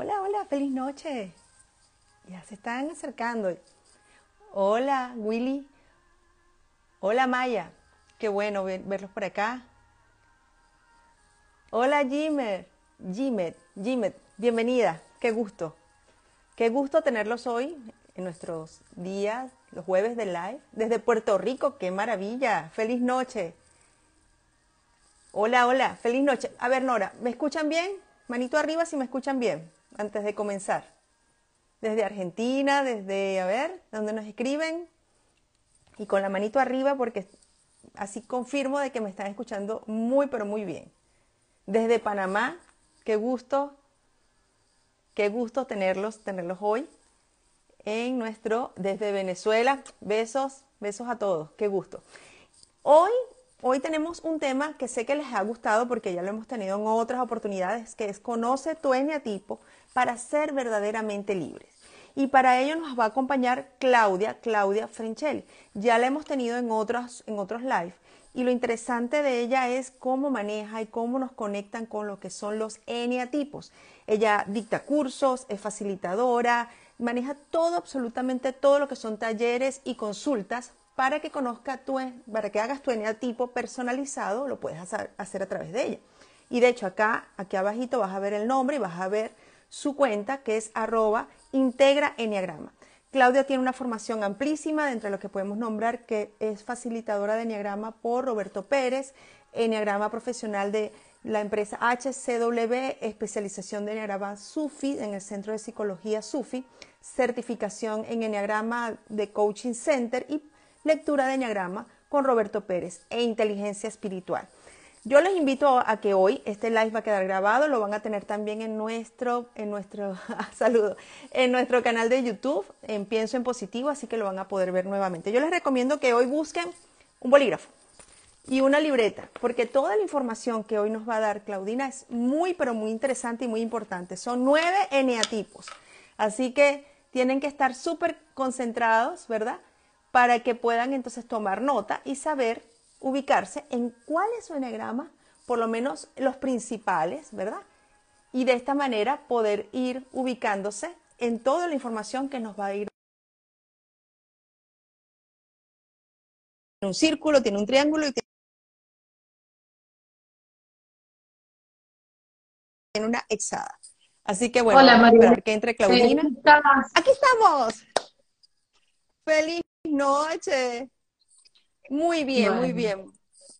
Hola, hola, feliz noche. Ya se están acercando. Hola, Willy. Hola, Maya. Qué bueno verlos por acá. Hola, Jimer. Jimet, Jimet, bienvenida. Qué gusto. Qué gusto tenerlos hoy en nuestros días, los jueves de live, desde Puerto Rico. Qué maravilla. Feliz noche. Hola, hola, feliz noche. A ver, Nora, ¿me escuchan bien? Manito arriba si me escuchan bien, antes de comenzar. Desde Argentina, desde, a ver, ¿dónde nos escriben? Y con la manito arriba porque así confirmo de que me están escuchando muy, pero muy bien. Desde Panamá, qué gusto, qué gusto tenerlos, tenerlos hoy en nuestro, desde Venezuela. Besos, besos a todos, qué gusto. Hoy Hoy tenemos un tema que sé que les ha gustado porque ya lo hemos tenido en otras oportunidades, que es conoce tu eneatipo para ser verdaderamente libres. Y para ello nos va a acompañar Claudia, Claudia Frenchelli. Ya la hemos tenido en otros, en otros live. Y lo interesante de ella es cómo maneja y cómo nos conectan con lo que son los eneatipos. Ella dicta cursos, es facilitadora, maneja todo, absolutamente todo lo que son talleres y consultas para que conozca tu, para que hagas tu eneatipo personalizado, lo puedes hacer, a través de ella. Y de hecho acá, aquí abajito vas a ver el nombre y vas a ver su cuenta que es arroba integra enneagrama. Claudia tiene una formación amplísima de entre lo que podemos nombrar que es facilitadora de enneagrama por Roberto Pérez, enneagrama profesional de la empresa HCW, especialización de enneagrama SUFI en el Centro de Psicología SUFI, certificación en enneagrama de Coaching Center y lectura de Enneagrama con Roberto Pérez e inteligencia espiritual. Yo les invito a que hoy este live va a quedar grabado, lo van a tener también en nuestro, en nuestro, saludo, en nuestro canal de YouTube, en Pienso en Positivo, así que lo van a poder ver nuevamente. Yo les recomiendo que hoy busquen un bolígrafo y una libreta, porque toda la información que hoy nos va a dar Claudina es muy, pero muy interesante y muy importante. Son nueve eneatipos, así que tienen que estar súper concentrados, ¿verdad? Para que puedan entonces tomar nota y saber ubicarse en cuál es su enegrama, por lo menos los principales, ¿verdad? Y de esta manera poder ir ubicándose en toda la información que nos va a ir. Tiene un círculo, tiene un triángulo y tiene una hexada. Así que bueno, Hola, María. que entre Claudina. Aquí estamos. Feliz noche. Muy bien, muy bien.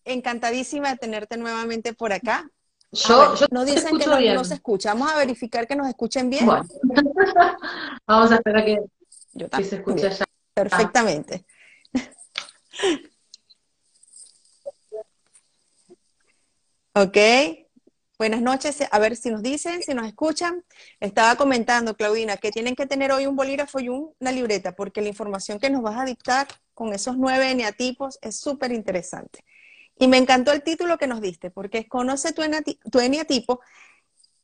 Encantadísima de tenerte nuevamente por acá. Yo, yo nos dicen que no, se escucha. Vamos a verificar que nos escuchen bien. Vamos a esperar que, se escuche ya. Perfectamente. ok. Buenas noches, a ver si nos dicen, si nos escuchan. Estaba comentando, Claudina, que tienen que tener hoy un bolígrafo y una libreta, porque la información que nos vas a dictar con esos nueve eneatipos es súper interesante. Y me encantó el título que nos diste, porque es Conoce tu, eneatipo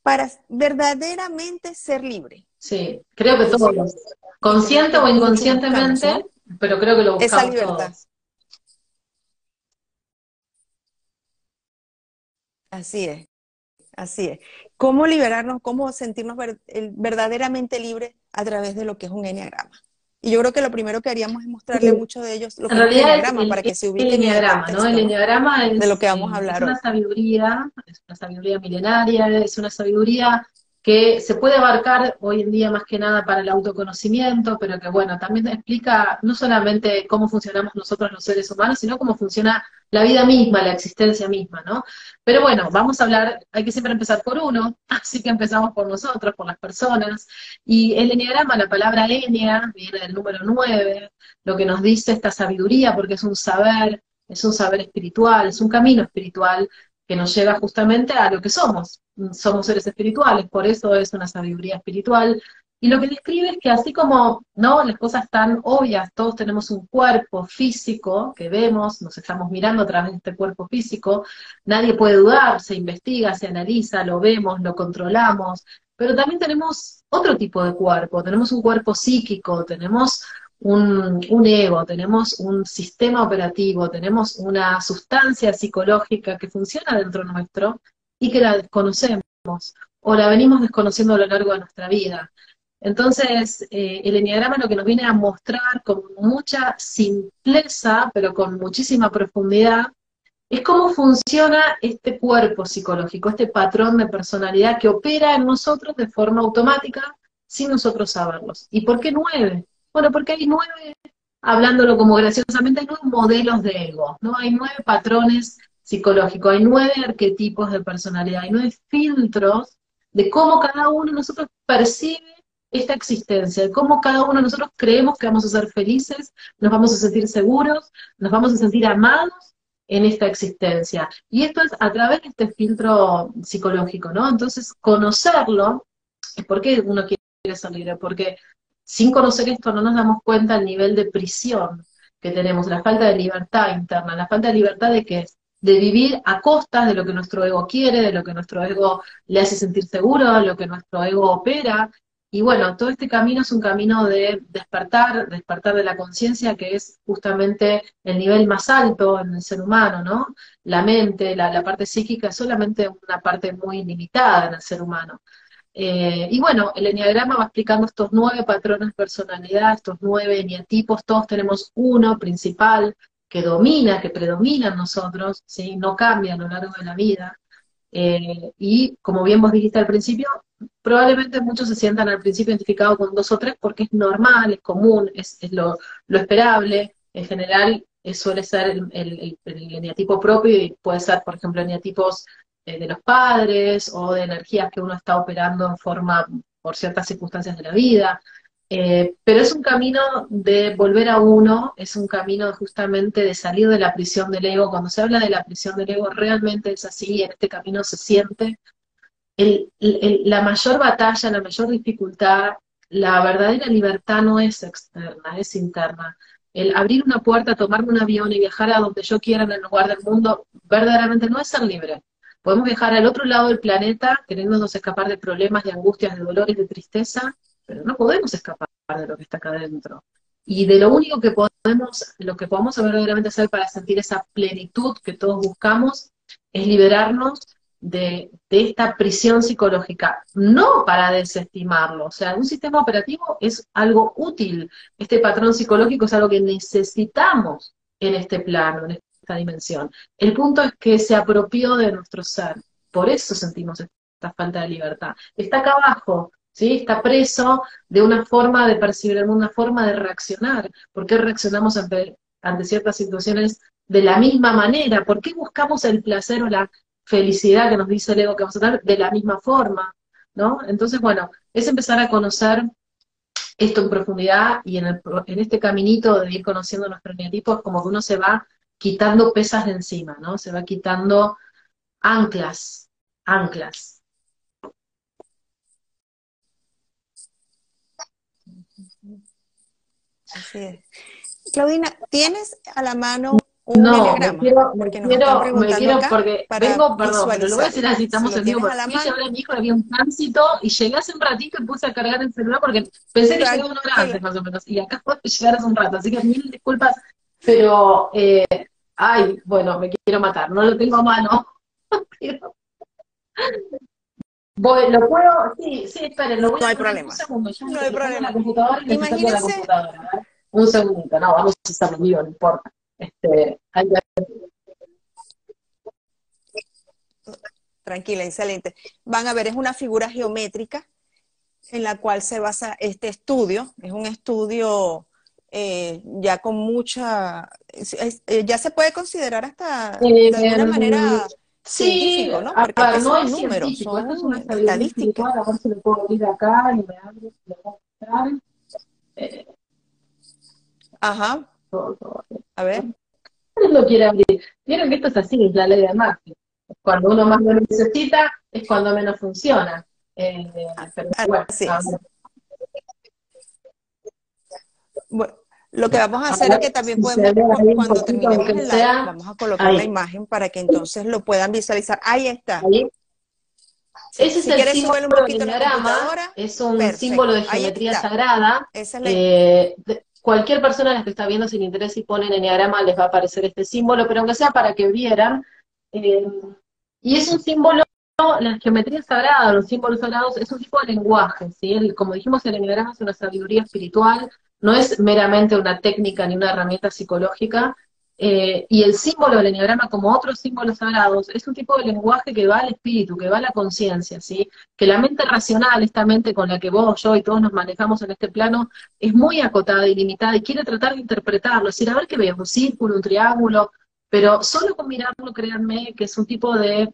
para verdaderamente ser libre. Sí, creo que todos, consciente o inconscientemente, pero creo que lo buscamos Esa libertad. Así es. Así es. ¿Cómo liberarnos, cómo sentirnos verdaderamente libres a través de lo que es un enneagrama? Y yo creo que lo primero que haríamos es mostrarle a muchos de ellos lo que es un enneagrama para que se ubiquen el enneagrama, ¿no? El enneagrama es, de lo que vamos a hablar es una sabiduría, es una sabiduría milenaria, es una sabiduría que se puede abarcar hoy en día más que nada para el autoconocimiento, pero que bueno, también explica no solamente cómo funcionamos nosotros los seres humanos, sino cómo funciona la vida misma, la existencia misma, ¿no? Pero bueno, vamos a hablar, hay que siempre empezar por uno, así que empezamos por nosotros, por las personas, y el enneagrama, la palabra ennea, viene del número 9, lo que nos dice esta sabiduría, porque es un saber, es un saber espiritual, es un camino espiritual que nos lleva justamente a lo que somos. Somos seres espirituales, por eso es una sabiduría espiritual. Y lo que describe es que así como no las cosas tan obvias, todos tenemos un cuerpo físico que vemos, nos estamos mirando a través de este cuerpo físico, nadie puede dudar, se investiga, se analiza, lo vemos, lo controlamos, pero también tenemos otro tipo de cuerpo, tenemos un cuerpo psíquico, tenemos un, ego, tenemos un sistema operativo, tenemos una sustancia psicológica que funciona dentro nuestro y que la desconocemos o la venimos desconociendo a lo largo de nuestra vida. Entonces, eh, el enneagrama lo que nos viene a mostrar con mucha simpleza, pero con muchísima profundidad, es cómo funciona este cuerpo psicológico, este patrón de personalidad que opera en nosotros de forma automática sin nosotros saberlos. ¿Y por qué nueve? Bueno, porque hay nueve, hablándolo como graciosamente, hay nueve modelos de ego, ¿no? Hay nueve patrones psicológicos, hay nueve arquetipos de personalidad, hay nueve filtros de cómo cada uno de nosotros percibe esta existencia, de cómo cada uno de nosotros creemos que vamos a ser felices, nos vamos a sentir seguros, nos vamos a sentir amados en esta existencia. Y esto es a través de este filtro psicológico, ¿no? Entonces, conocerlo, ¿por qué uno quiere ser libre? Porque sin conocer esto no nos damos cuenta del nivel de prisión que tenemos, la falta de libertad interna, la falta de libertad de que de vivir a costas de lo que nuestro ego quiere, de lo que nuestro ego le hace sentir seguro, de lo que nuestro ego opera, y bueno, todo este camino es un camino de despertar, despertar de la conciencia, que es justamente el nivel más alto en el ser humano, ¿no? La mente, la, parte psíquica es solamente una parte muy limitada en el ser humano. Eh, y bueno, el enneagrama va explicando estos nueve patrones de personalidad, estos nueve eneatipos, todos tenemos uno principal que domina, que predomina en nosotros, ¿sí? no cambia a lo largo de la vida. Eh, y como bien vos dijiste al principio, probablemente muchos se sientan al principio identificados con dos o tres porque es normal, es común, es, lo, esperable. En general eh, suele ser el, el, eneatipo propio y puede ser, por ejemplo, eneatipos de los padres o de energías que uno está operando en forma por ciertas circunstancias de la vida. Eh, pero es un camino de volver a uno, es un camino justamente de salir de la prisión del ego. Cuando se habla de la prisión del ego, realmente es así, en este camino se siente. la mayor batalla, la mayor dificultad, la verdadera libertad no es externa, es interna. El abrir una puerta, tomarme un avión y viajar a donde yo quiera en el lugar del mundo, verdaderamente no es ser libre. Podemos viajar al otro lado del planeta, queriéndonos escapar de problemas, de angustias, de dolores, de tristeza, pero no podemos escapar de lo que está acá adentro. Y de lo único que podemos, lo que podemos verdaderamente hacer para sentir esa plenitud que todos buscamos, es liberarnos de, esta prisión psicológica, no para desestimarlo. O sea, un sistema operativo es algo útil. Este patrón psicológico es algo que necesitamos en este plano, en esta dimensión. El punto es que se apropió de nuestro ser. Por eso sentimos esta falta de libertad. Está acá abajo, ¿sí? Está preso de una forma de percibir el una forma de reaccionar. ¿Por qué reaccionamos ante, ciertas situaciones de la misma manera? ¿Por qué buscamos el placer o la felicidad que nos dice el ego que vamos a tener de la misma forma? ¿no? Entonces, bueno, es empezar a conocer esto en profundidad y en, este caminito de ir conociendo nuestro eneatipo es como que uno se va quitando pesas de encima, ¿no? Se va quitando anclas, anclas. Así es. Claudina, ¿tienes a la mano un no, me quiero, me quiero, me quiero porque vengo, perdón, pero lo voy a decir así, estamos en vivo, porque a mi hijo había un tránsito y llegué hace un ratito y puse a cargar el celular porque pensé que llegaba una hora antes más o menos, y acá puedo llegar hace un rato, así que mil disculpas, pero, eh, ay, bueno, me quiero matar, no lo tengo a mano, Voy, lo puedo, sí, sí, esperen, lo voy no hay problema. Un segundo, ya no hay problema. La computadora y Imagínense... la computadora. Un segundito, no, vamos a estar vivo, no importa. Este, hay... Tranquila, excelente. Van a ver, es una figura geométrica en la cual se basa este estudio. Es un estudio eh, ya con mucha, eh, ya se puede considerar hasta de alguna eh, manera Sí, ¿no? Porque no es números, esto es una estadística. A ver si lo puedo abrir acá y me abre, lo puedo mostrar. Eh, Ajá. A ver. lo quiere abrir. Vieron que esto es así, es la ley de Murphy. Cuando uno más lo necesita, es cuando menos funciona. Eh, pero, bueno, así bueno, lo que vamos a hacer es que también podemos, cuando terminemos el live, vamos a colocar la imagen para que entonces lo puedan visualizar. Ahí está. Ese es el símbolo del enneagrama, es un símbolo de geometría sagrada. Eh, cualquier persona que está viendo sin interés y pone en enneagrama les va a aparecer este símbolo, pero aunque sea para que vieran. Eh, y es un símbolo la geometría sagrada, los símbolos sagrados, es un tipo de lenguaje, ¿sí? como dijimos, el enneagrama es una sabiduría espiritual, no es meramente una técnica ni una herramienta psicológica, eh, y el símbolo del enneagrama, como otros símbolos sagrados, es un tipo de lenguaje que va al espíritu, que va a la conciencia, ¿sí? Que la mente racional, esta mente con la que vos, yo y todos nos manejamos en este plano, es muy acotada y limitada y quiere tratar de interpretarlo, es decir, a ver qué veo, un círculo, un triángulo, pero solo con mirarlo, créanme, que es un tipo de,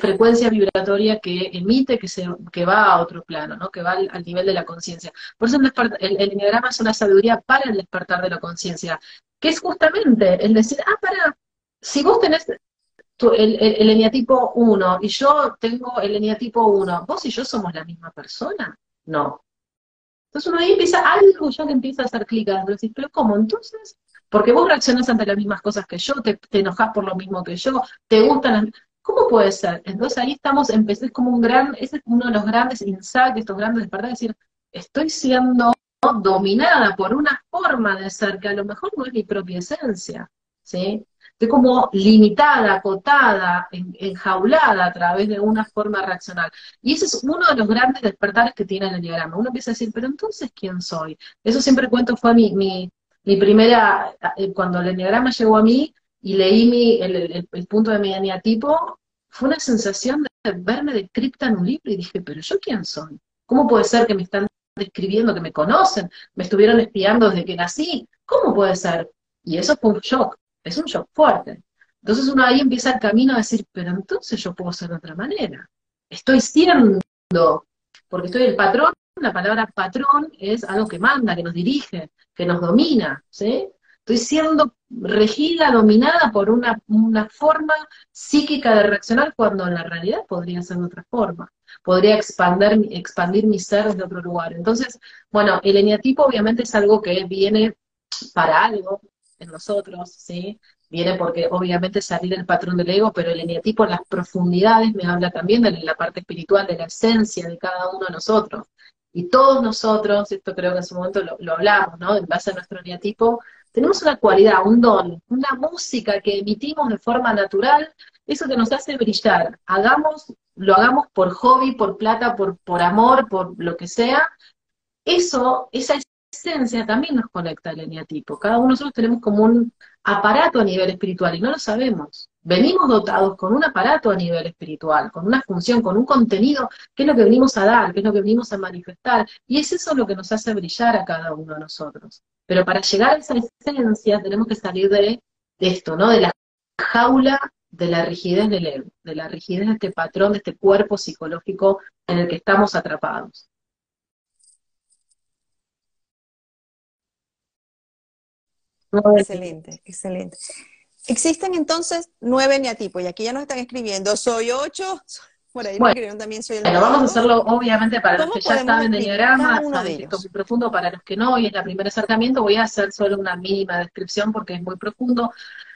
frecuencia vibratoria que emite, que, se, que va a otro plano, ¿no? que va al, nivel de la conciencia. Por eso el, enneagrama es una sabiduría para el despertar de la conciencia que es justamente el decir, ah, para, si vos tenés el, el, eneatipo 1 y yo tengo el eneatipo 1, ¿vos y yo somos la misma persona? No. Entonces uno ahí empieza, algo ya que empieza a hacer clic decís, pero ¿cómo? Entonces, porque vos reaccionás ante las mismas cosas que yo, te, te enojás por lo mismo que yo, te gustan las... ¿Cómo puede ser? Entonces ahí estamos, empecé como un gran, ese es uno de los grandes insights, estos grandes despertares, decir, estoy siendo dominada por una forma de ser que a lo mejor no es mi propia esencia, ¿sí? Estoy como limitada, acotada, enjaulada a través de una forma reaccional. Y ese es uno de los grandes despertares que tiene el diagrama. Uno empieza a decir, pero entonces, ¿quién soy? Eso siempre cuento fue mi, mi, mi primera, eh, cuando el diagrama llegó a mí y leí mi, el, punto de mi eneatipo, fue una sensación de verme descripta en un libro y dije, pero ¿yo quién soy? ¿Cómo puede ser que me están describiendo que me conocen, me estuvieron espiando desde que nací, ¿cómo puede ser? Y eso fue un shock, es un shock fuerte. Entonces uno ahí empieza el camino a decir, pero entonces yo puedo ser de otra manera. Estoy siendo, porque estoy el patrón, la palabra patrón es algo que manda, que nos dirige, que nos domina, ¿sí? Estoy siendo regida, dominada por una, una forma psíquica de reaccionar cuando en la realidad podría ser de otra forma podría expandir, expandir mi ser desde otro lugar. Entonces, bueno, el eneatipo obviamente es algo que viene para algo en nosotros, ¿sí? Viene porque obviamente salir del patrón del ego, pero el eneatipo en las profundidades me habla también de la parte espiritual, de la esencia de cada uno de nosotros. Y todos nosotros, esto creo que en su momento lo, lo hablamos, ¿no? En base a nuestro eneatipo, tenemos una cualidad, un don, una música que emitimos de forma natural, eso que nos hace brillar. Hagamos lo hagamos por hobby, por plata, por, por amor, por lo que sea, eso, esa esencia también nos conecta al eneatipo. Cada uno de nosotros tenemos como un aparato a nivel espiritual y no lo sabemos. Venimos dotados con un aparato a nivel espiritual, con una función, con un contenido, que es lo que venimos a dar, que es lo que venimos a manifestar. Y es eso lo que nos hace brillar a cada uno de nosotros. Pero para llegar a esa esencia tenemos que salir de, de esto, ¿no? De la jaula de la rigidez del ego, de la rigidez de este patrón, de este cuerpo psicológico en el que estamos atrapados. Excelente, excelente. Existen entonces nueve neatipos, y aquí ya nos están escribiendo, soy ocho, por ahí bueno, escribieron también soy el Bueno, vamos a hacerlo obviamente para los que ya saben de diagrama, saben esto es muy profundo, para los que no, y es el primer acercamiento, voy a hacer solo una mínima descripción porque es muy profundo.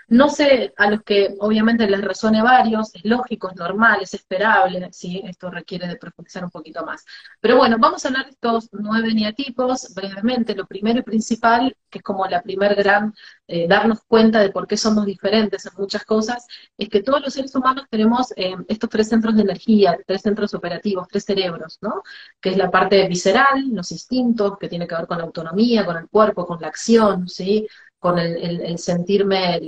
No sé, a los que obviamente les resuene varios, es lógico, es normal, es esperable, ¿sí? Esto requiere de profundizar un poquito más. Pero bueno, vamos a hablar de estos nueve neatipos brevemente. Lo primero y principal, que es como la primer gran, eh, darnos cuenta de por qué somos diferentes en muchas cosas, es que todos los seres humanos tenemos eh, estos tres centros de energía, tres centros operativos, tres cerebros, ¿no? Que es la parte visceral, los instintos, que tiene que ver con la autonomía, con el cuerpo, con la acción, ¿sí? Con el, sentirme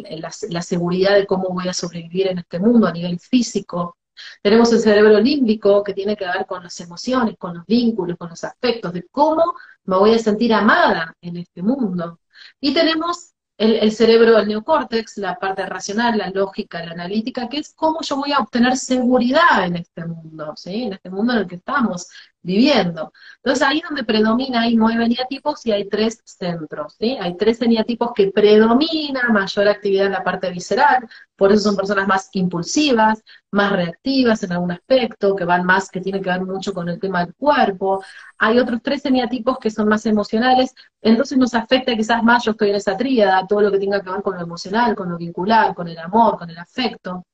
la, seguridad de cómo voy a sobrevivir en este mundo a nivel físico. Tenemos el cerebro límbico que tiene que ver con las emociones, con los vínculos, con los aspectos, de cómo me voy a sentir amada en este mundo. Y tenemos el, cerebro, el neocórtex, la parte racional, la lógica, la analítica, que es cómo yo voy a obtener seguridad en este mundo, ¿sí? En este mundo en el que estamos viviendo. Entonces ahí donde predomina, hay nueve eneatipos y hay tres centros, ¿sí? Hay tres eneatipos que predomina mayor actividad en la parte visceral, por eso son personas más impulsivas, más reactivas en algún aspecto, que van más, que tienen que ver mucho con el tema del cuerpo. Hay otros tres eneatipos que son más emocionales, entonces nos afecta quizás más, yo estoy en esa tríada, todo lo que tenga que ver con lo emocional, con lo vincular, con el amor, con el afecto,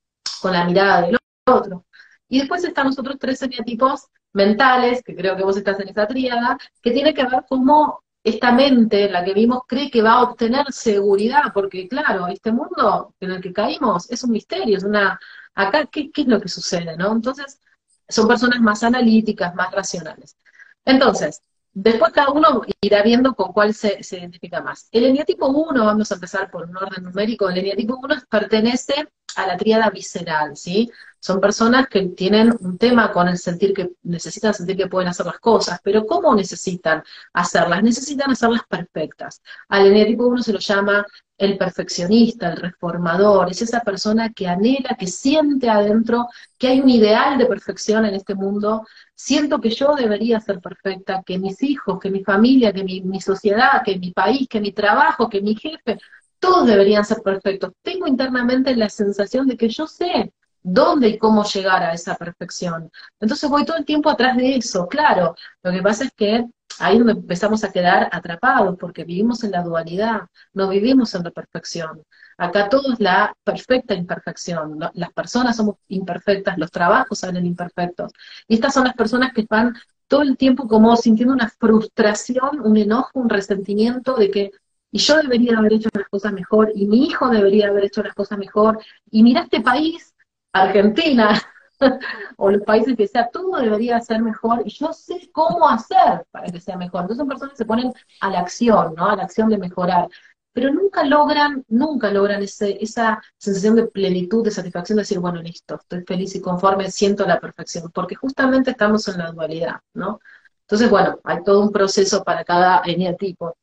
con la mirada del otro. Y después están los otros tres eneatipos mentales, que creo que vos estás en esa tríada, que tiene que ver cómo esta mente, la que vimos, cree que va a obtener seguridad, porque claro, este mundo en el que caímos es un misterio, es una... Acá, ¿qué, qué es lo que sucede, no? Entonces, son personas más analíticas, más racionales. Entonces, después cada uno irá viendo con cuál se, identifica más. El eneatipo 1, vamos a empezar por un orden numérico, el eneatipo 1 pertenece a la tríada visceral, ¿sí? Son personas que tienen un tema con el sentir que necesitan sentir que pueden hacer las cosas, pero ¿cómo necesitan hacerlas? Necesitan hacerlas perfectas. Al eneatipo 1 se lo llama el perfeccionista, el reformador, es esa persona que anhela, que siente adentro que hay un ideal de perfección en este mundo, siento que yo debería ser perfecta, que mis hijos, que mi familia, que mi sociedad, que mi país, que mi trabajo, que mi jefe, todos deberían ser perfectos. Tengo internamente la sensación de que yo sé dónde y cómo llegar a esa perfección. Entonces voy todo el tiempo atrás de eso, claro. Lo que pasa es que ahí es donde empezamos a quedar atrapados, porque vivimos en la dualidad, no vivimos en la perfección. Acá todo es la perfecta imperfección. Las personas somos imperfectas, los trabajos salen imperfectos. Y estas son las personas que van todo el tiempo como sintiendo una frustración, un enojo, un resentimiento de que y yo debería haber hecho las cosas mejor, y mi hijo debería haber hecho las cosas mejor, y mira este país, Argentina, o los países que sea, todo debería ser mejor y yo sé cómo hacer para que sea mejor. Entonces son personas que se ponen a la acción, ¿no? A la acción de mejorar. Pero nunca logran, nunca logran ese, esa sensación de plenitud, de satisfacción, de decir, bueno, listo, estoy feliz y conforme, siento la perfección, porque justamente estamos en la dualidad, ¿no? Entonces, bueno, hay todo un proceso para cada eneatipo.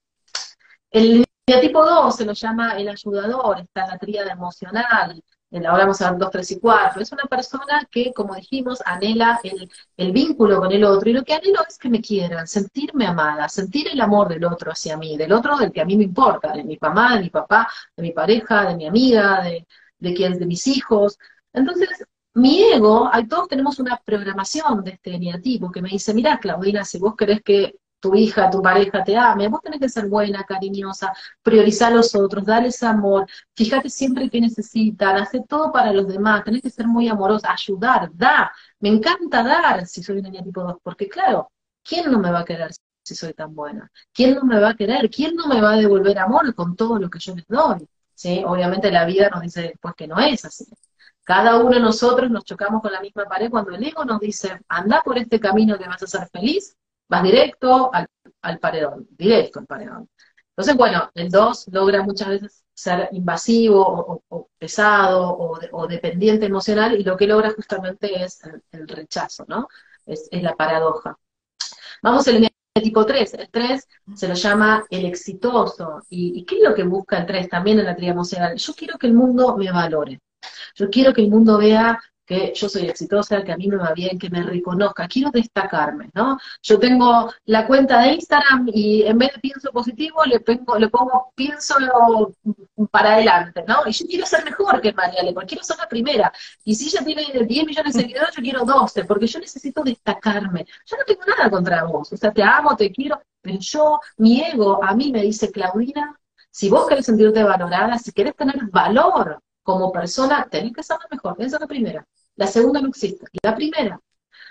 El eneatipo 2 se lo llama el ayudador, está la tríada emocional, ahora vamos a ver 2, 3 y 4, es una persona que, como dijimos, anhela el, vínculo con el otro, y lo que anhelo es que me quieran, sentirme amada, sentir el amor del otro hacia mí, del otro del que a mí me importa, de mi mamá, de mi papá, de mi pareja, de mi amiga, de, de, quien, de mis hijos. Entonces, mi ego, todos tenemos una programación de este eneatipo que me dice, mira, Claudina, si vos querés que tu hija, tu pareja te ame, vos tenés que ser buena, cariñosa, priorizar a los otros, darles amor, fíjate siempre que necesitan, hacer todo para los demás, tenés que ser muy amorosa, ayudar, da, me encanta dar si soy una niña tipo 2, porque claro, ¿quién no me va a querer si soy tan buena? ¿Quién no me va a querer? ¿Quién no me va a devolver amor con todo lo que yo les doy? ¿Sí? Obviamente la vida nos dice después que no es así. Cada uno de nosotros nos chocamos con la misma pared cuando el ego nos dice, anda por este camino que vas a ser feliz, vas directo al, paredón, directo al paredón. Entonces, bueno, el 2 logra muchas veces ser invasivo o, pesado o, dependiente emocional y lo que logra justamente es el, rechazo, ¿no? Es, la paradoja. Vamos al tipo 3. El 3 se lo llama el exitoso. ¿Y, ¿Y, qué es lo que busca el 3 también en la tría emocional? Yo quiero que el mundo me valore. Yo quiero que el mundo vea que yo soy exitosa, que a mí me va bien, que me reconozca, quiero destacarme, ¿no? Yo tengo la cuenta de Instagram y en vez de pienso positivo le pongo, le pongo pienso para adelante, ¿no? Y yo quiero ser mejor que María porque quiero ser la primera. Y si ella tiene 10 millones de seguidores, yo quiero 12, porque yo necesito destacarme. Yo no tengo nada contra vos, o sea, te amo, te quiero, pero yo, mi ego, a mí me dice, Claudina, si vos querés sentirte valorada, si querés tener valor como persona, tenés que ser la mejor, esa es la primera. La segunda no existe. La primera.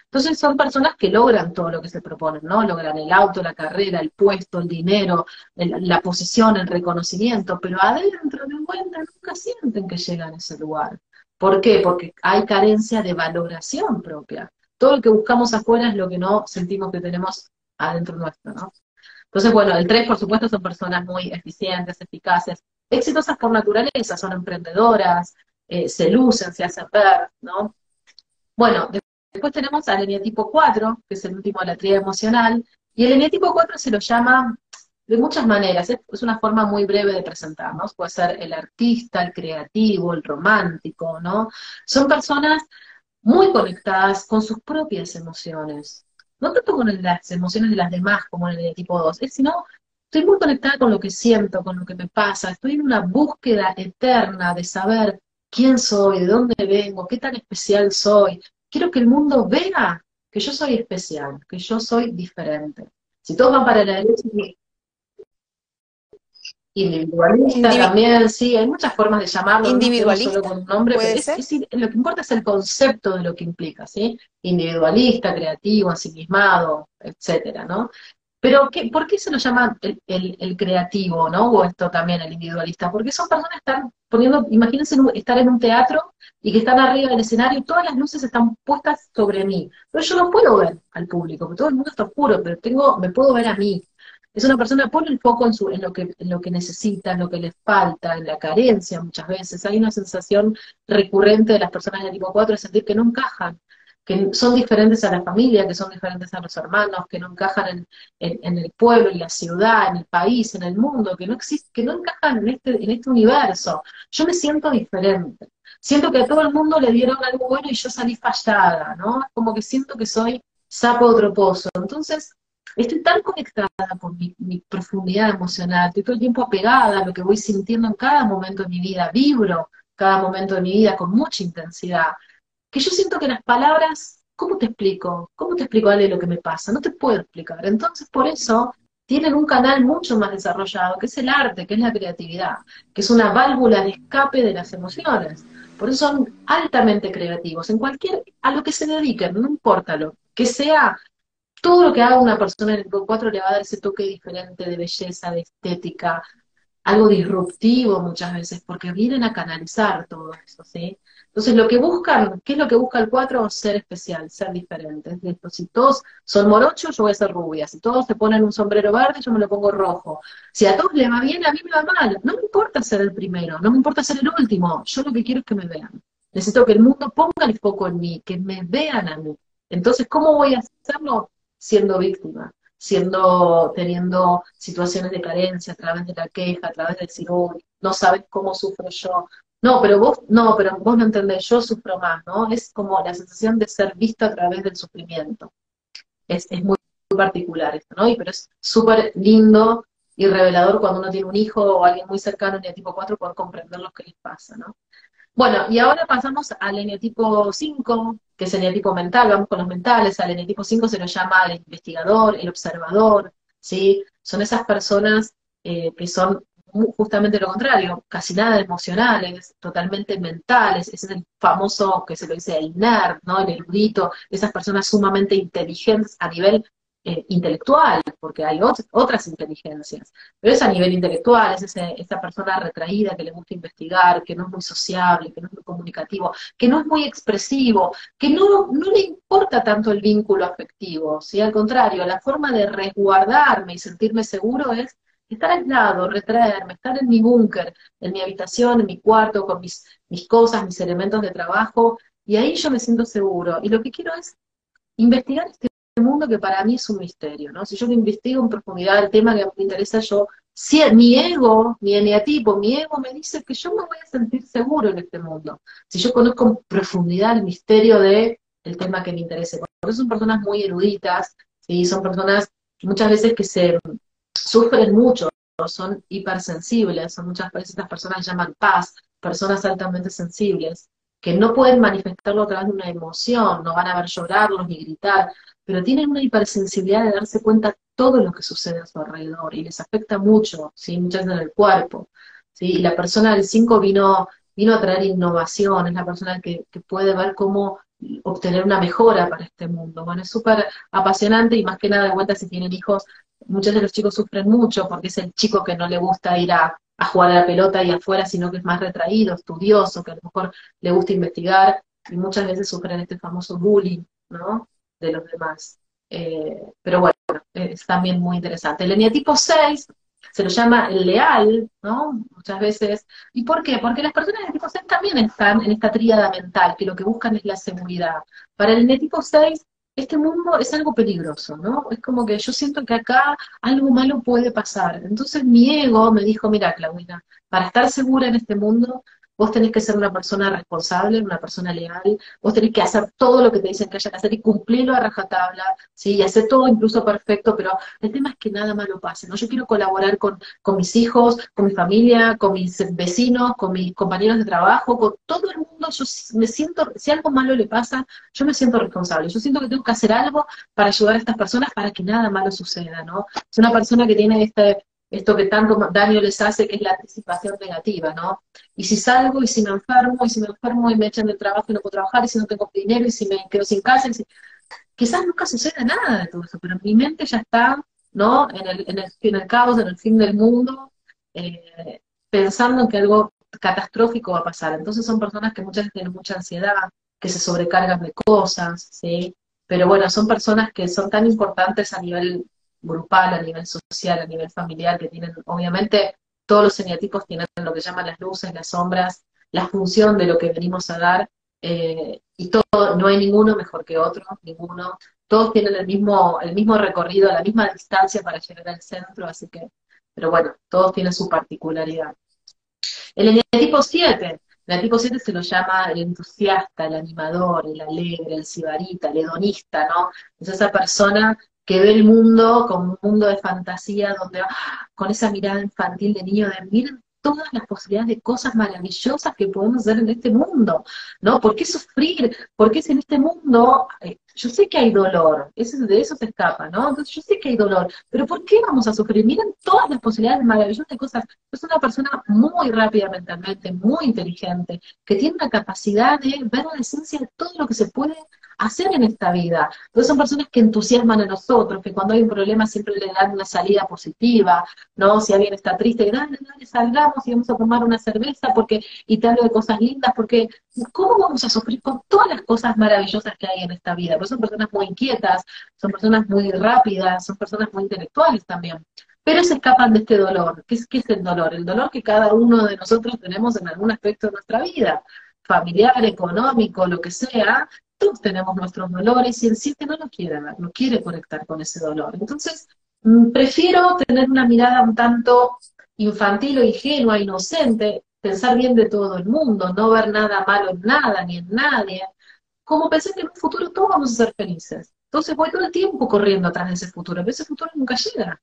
Entonces son personas que logran todo lo que se proponen, ¿no? Logran el auto, la carrera, el puesto, el dinero, la posición, el reconocimiento, pero adentro de vuelta nunca sienten que llegan a ese lugar. ¿Por qué? Porque hay carencia de valoración propia. Todo lo que buscamos afuera es lo que no sentimos que tenemos adentro nuestro, ¿no? Entonces, bueno, el 3, por supuesto, son personas muy eficientes, eficaces, exitosas por naturaleza, son emprendedoras, eh, se lucen, se hacen ver, ¿no? Bueno, después tenemos al eneatipo 4, que es el último de la tríada emocional, y el eneatipo 4 se lo llama de muchas maneras, es una forma muy breve de presentarnos, puede ser el artista, el creativo, el romántico, ¿no? Son personas muy conectadas con sus propias emociones, no tanto con las emociones de las demás como en el eneatipo 2, es sino estoy muy conectada con lo que siento, con lo que me pasa, estoy en una búsqueda eterna de saber quién soy, de dónde vengo, qué tan especial soy. Quiero que el mundo vea que yo soy especial, que yo soy diferente. Si todos van para la derecha, individualista también, sí, hay muchas formas de llamarlo, individualista, solo con un nombre, pero lo que importa es el concepto de lo que implica, ¿sí? Individualista, creativo, ensimismado, etcétera, ¿no? Pero, ¿qué, ¿por qué se lo llama el, creativo, ¿no? O esto también, el individualista. Porque son personas que están poniendo, imagínense estar en un teatro y que están arriba del escenario, todas las luces están puestas sobre mí. Pero yo no puedo ver al público, porque todo el mundo está oscuro, pero tengo, me puedo ver a mí. Es una persona que pone el foco en, su, en, lo que, en lo que necesita, en lo que les falta, en la carencia muchas veces. Hay una sensación recurrente de las personas de tipo 4 de sentir que no encajan, que son diferentes a la familia, que son diferentes a los hermanos, que no encajan en, el pueblo, en la ciudad, en el país, en el mundo, que no existe, que no encajan en este, en este universo. Yo me siento diferente. Siento que a todo el mundo le dieron algo bueno y yo salí fallada, ¿no? Como que siento que soy sapo otro pozo. Entonces, estoy tan conectada con mi, mi, profundidad emocional, estoy todo el tiempo apegada a lo que voy sintiendo en cada momento de mi vida, vibro cada momento de mi vida con mucha intensidad, que yo siento que las palabras, ¿cómo te explico? ¿Cómo te explico, Ale, lo que me pasa? No te puedo explicar. Entonces, por eso tienen un canal mucho más desarrollado, que es el arte, que es la creatividad, que es una válvula de escape de las emociones. Por eso son altamente creativos, en cualquier, a lo que se dediquen, no importa lo que sea todo lo que haga una persona en el 4 le va a dar ese toque diferente de belleza, de estética, algo disruptivo muchas veces, porque vienen a canalizar todo eso, ¿sí? Entonces, lo que buscan, ¿qué es lo que busca el 4? Ser especial, ser diferente. Si todos son morochos, yo voy a ser rubia. Si todos se ponen un sombrero verde, yo me lo pongo rojo. Si a todos les va bien, a mí me va mal. No me importa ser el primero, no me importa ser el último. Yo lo que quiero es que me vean. Necesito que el mundo ponga el foco en mí, que me vean a mí. Entonces, ¿cómo voy a hacerlo? siendo víctima, siendo, teniendo situaciones de carencia a través de la queja, a través del decir, no sabes cómo sufro yo. No, pero vos, no, pero vos no entendés, yo sufro más, ¿no? Es como la sensación de ser visto a través del sufrimiento. Es, muy, particular esto, ¿no? Y, pero es súper lindo y revelador cuando uno tiene un hijo o alguien muy cercano en el tipo 4 poder comprender lo que les pasa, ¿no? Bueno, y ahora pasamos al eneatipo 5, que es el eneatipo mental, vamos con los mentales, al eneatipo 5 se lo llama el investigador, el observador, ¿sí? Son esas personas eh, que son justamente lo contrario, casi nada emocionales, totalmente mentales, ese es el famoso que se lo dice el nerd, ¿no? El erudito, esas personas sumamente inteligentes a nivel eh, intelectual, porque hay otras inteligencias, pero es a nivel intelectual, es esa persona retraída que le gusta investigar, que no es muy sociable, que no es muy comunicativo, que no es muy expresivo, que no, no le importa tanto el vínculo afectivo, ¿sí? al contrario, la forma de resguardarme y sentirme seguro es estar aislado, retraerme, estar en mi búnker, en mi habitación, en mi cuarto, con mis, cosas, mis elementos de trabajo, y ahí yo me siento seguro. Y lo que quiero es investigar este mundo que para mí es un misterio, ¿no? Si yo me investigo en profundidad el tema que me interesa, yo, si mi ego, mi eneatipo, mi ego me dice que yo me voy a sentir seguro en este mundo. Si yo conozco en profundidad el misterio de el tema que me interese. Porque son personas muy eruditas, ¿sí? son personas muchas veces que se sufren mucho, son hipersensibles, son muchas veces estas personas llaman paz, personas altamente sensibles, que no pueden manifestarlo a través de una emoción, no van a ver llorarlos ni gritar, pero tienen una hipersensibilidad de darse cuenta todo lo que sucede a su alrededor y les afecta mucho, ¿sí? muchas veces en el cuerpo. ¿sí? Y la persona del 5 vino, vino a traer innovación, es la persona que, que puede ver cómo obtener una mejora para este mundo. Bueno, es súper apasionante y más que nada de vuelta si tienen hijos, muchos de los chicos sufren mucho porque es el chico que no le gusta ir a, jugar a la pelota y afuera, sino que es más retraído, estudioso, que a lo mejor le gusta investigar y muchas veces sufren este famoso bullying, ¿no? de los demás. Eh, pero bueno, es también muy interesante. El eneatipo 6 se lo llama leal, ¿no? Muchas veces. ¿Y por qué? Porque las personas del tipo 6 también están en esta tríada mental, que lo que buscan es la seguridad. Para el eneatipo 6, este mundo es algo peligroso, ¿no? Es como que yo siento que acá algo malo puede pasar. Entonces mi ego me dijo, mira, Claudina, para estar segura en este mundo, Vos tenés que ser una persona responsable, una persona leal, vos tenés que hacer todo lo que te dicen que haya que hacer y cumplirlo a rajatabla, ¿sí? Y hacer todo incluso perfecto, pero el tema es que nada malo pase, ¿no? Yo quiero colaborar con, con mis hijos, con mi familia, con mis vecinos, con mis compañeros de trabajo, con todo el mundo, yo me siento, si algo malo le pasa, yo me siento responsable, yo siento que tengo que hacer algo para ayudar a estas personas para que nada malo suceda, ¿no? Es una persona que tiene este esto que tanto daño les hace, que es la anticipación negativa, ¿no? Y si salgo y si me enfermo, y si me enfermo y me echan del trabajo y no puedo trabajar, y si no tengo dinero, y si me quedo sin casa, y quizás nunca suceda nada de todo eso, pero mi mente ya está, ¿no? En el, en el, en el caos, en el fin del mundo, eh, pensando en que algo catastrófico va a pasar. Entonces son personas que muchas veces tienen mucha ansiedad, que se sobrecargan de cosas, ¿sí? Pero bueno, son personas que son tan importantes a nivel grupal, a nivel social, a nivel familiar, que tienen, obviamente, todos los eneatipos tienen lo que llaman las luces, las sombras, la función de lo que venimos a dar, eh, y todo, no hay ninguno mejor que otro, ninguno, todos tienen el mismo, el mismo recorrido, la misma distancia para llegar al centro, así que, pero bueno, todos tienen su particularidad. El eneatipo 7, el tipo 7 se lo llama el entusiasta, el animador, el alegre, el sibarita, el hedonista, ¿no? Es esa persona que ve el mundo como un mundo de fantasía, donde con esa mirada infantil de niño de miren todas las posibilidades de cosas maravillosas que podemos hacer en este mundo, ¿no? ¿Por qué sufrir? ¿Por qué si en este mundo, eh, yo sé que hay dolor, de eso se escapa, ¿no? Entonces yo sé que hay dolor, pero ¿por qué vamos a sufrir? Miren todas las posibilidades maravillosas de cosas. Es una persona muy rápida mentalmente, muy inteligente, que tiene una capacidad de ver la esencia de todo lo que se puede hacer en esta vida. Entonces son personas que entusiasman a nosotros, que cuando hay un problema siempre le dan una salida positiva, ¿no? Si alguien está triste, dale, dale, salgamos y vamos a tomar una cerveza porque, y te hablo de cosas lindas, porque ¿cómo vamos a sufrir con todas las cosas maravillosas que hay en esta vida? Porque son personas muy inquietas, son personas muy rápidas, son personas muy intelectuales también pero se escapan de este dolor. ¿Qué es, ¿Qué es, el dolor? El dolor que cada uno de nosotros tenemos en algún aspecto de nuestra vida, familiar, económico, lo que sea, todos tenemos nuestros dolores y el 7 no lo quiere ver, no quiere conectar con ese dolor. Entonces, mm, prefiero tener una mirada un tanto infantil o ingenua, inocente, pensar bien de todo el mundo, no ver nada malo en nada ni en nadie, como pensar que en un futuro todos vamos a ser felices. Entonces voy todo el tiempo corriendo atrás de ese futuro, pero ese futuro nunca llega.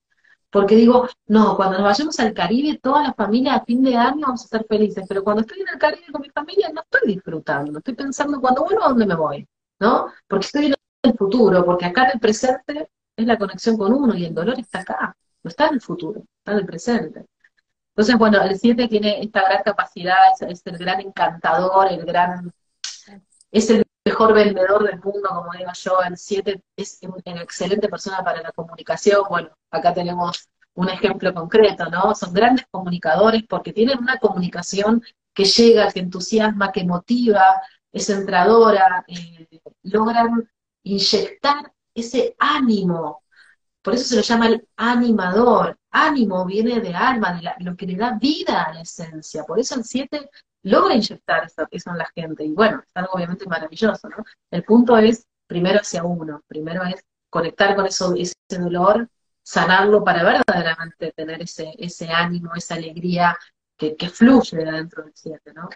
Porque digo, no, cuando nos vayamos al Caribe, toda la familia a fin de año vamos a ser felices, pero cuando estoy en el Caribe con mi familia no estoy disfrutando, estoy pensando cuando vuelvo a dónde me voy, ¿no? Porque estoy en el futuro, porque acá en el presente es la conexión con uno y el dolor está acá, no está en el futuro, está en el presente. Entonces, bueno, el 7 tiene esta gran capacidad, es, el gran encantador, el gran, es el mejor vendedor del mundo, como digo yo, el 7 es una excelente persona para la comunicación, bueno, acá tenemos un ejemplo concreto, ¿no? Son grandes comunicadores porque tienen una comunicación que llega, que entusiasma, que motiva, es entradora, eh, logran inyectar ese ánimo. Por eso se lo llama el animador. Ánimo viene de alma, de lo que le da vida a la esencia. Por eso el 7 logra inyectar eso, en la gente. Y bueno, es algo obviamente maravilloso, ¿no? El punto es primero hacia uno, primero es conectar con eso, ese dolor, sanarlo para verdaderamente tener ese, ese ánimo, esa alegría que, fluye de adentro del 7, ¿no?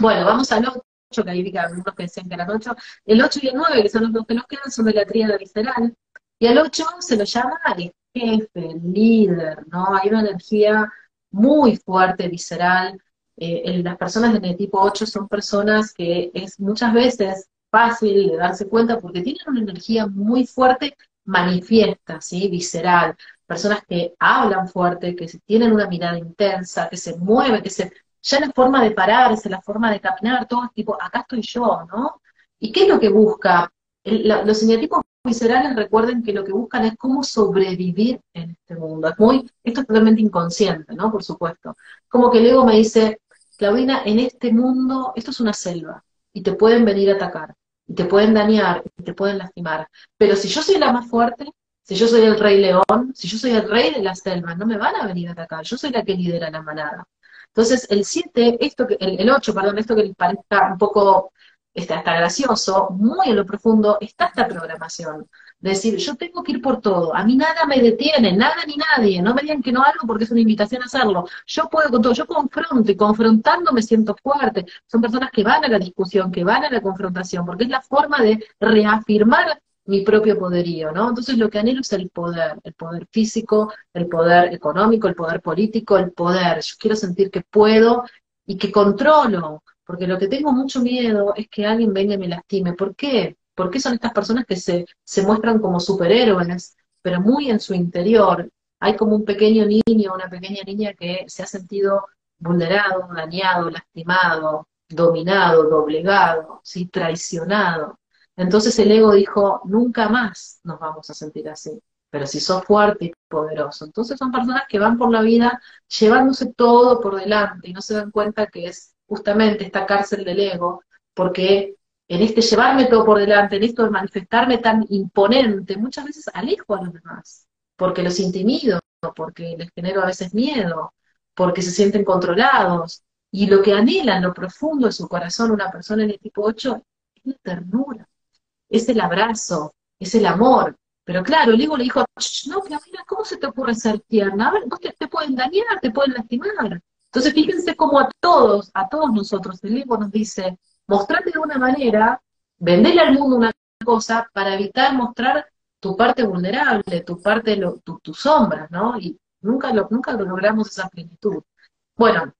Bueno, vamos al 8, que ahí vi que algunos decían que eran 8. El 8 y el 9, que son los que nos quedan, son de la tríada visceral. Y al 8 se lo llama el jefe, el líder, ¿no? Hay una energía muy fuerte, visceral, eh, las personas de tipo 8 son personas que es muchas veces fácil de darse cuenta porque tienen una energía muy fuerte, manifiesta, ¿sí? visceral, personas que hablan fuerte, que tienen una mirada intensa, que se mueve, que se... Ya la forma de pararse, la forma de caminar, todo tipo, acá estoy yo, ¿no? ¿Y qué es lo que busca? los eneatipos viscerales recuerden que lo que buscan es cómo sobrevivir en este mundo. Es muy, esto es totalmente inconsciente, ¿no? Por supuesto. Como que el ego me dice, Claudina, en este mundo, esto es una selva, y te pueden venir a atacar, y te pueden dañar, y te pueden lastimar. Pero si yo soy la más fuerte, si yo soy el rey león, si yo soy el rey de la selva, no me van a venir a atacar, yo soy la que lidera la manada. Entonces, el 7, esto el, 8, perdón, esto que les parezca un poco está, hasta gracioso, muy en lo profundo, está esta programación decir, yo tengo que ir por todo, a mí nada me detiene, nada ni nadie, no me digan que no hago porque es una invitación a hacerlo, yo puedo con todo, yo confronto y confrontando me siento fuerte, son personas que van a la discusión, que van a la confrontación, porque es la forma de reafirmar mi propio poderío, ¿no? Entonces lo que anhelo es el poder, el poder físico, el poder económico, el poder político, el poder, yo quiero sentir que puedo y que controlo, porque lo que tengo mucho miedo es que alguien venga y me lastime, ¿por qué? ¿Por qué son estas personas que se, se muestran como superhéroes, pero muy en su interior? Hay como un pequeño niño, una pequeña niña que se ha sentido vulnerado, dañado, lastimado, dominado, doblegado, ¿sí? traicionado. Entonces el ego dijo, nunca más nos vamos a sentir así. pero si sos fuerte y poderoso. Entonces son personas que van por la vida llevándose todo por delante y no se dan cuenta que es justamente esta cárcel del ego, porque en este llevarme todo por delante, en esto de manifestarme tan imponente, muchas veces alejo a los demás, porque los intimido, porque les genero a veces miedo, porque se sienten controlados. Y lo que anhela en lo profundo de su corazón una persona en el tipo 8 es la ternura, es el abrazo, es el amor. Pero claro, el ego le dijo, no, mira, ¿cómo se te ocurre ser tierna? A ver, vos te, te pueden dañar, te pueden lastimar. Entonces fíjense cómo a todos, a todos nosotros, el ego nos dice, mostrate de una manera, venderle al mundo una cosa para evitar mostrar tu parte vulnerable, tu parte, lo, tus sombras, ¿no? Y nunca, lo, nunca logramos esa plenitud. Bueno,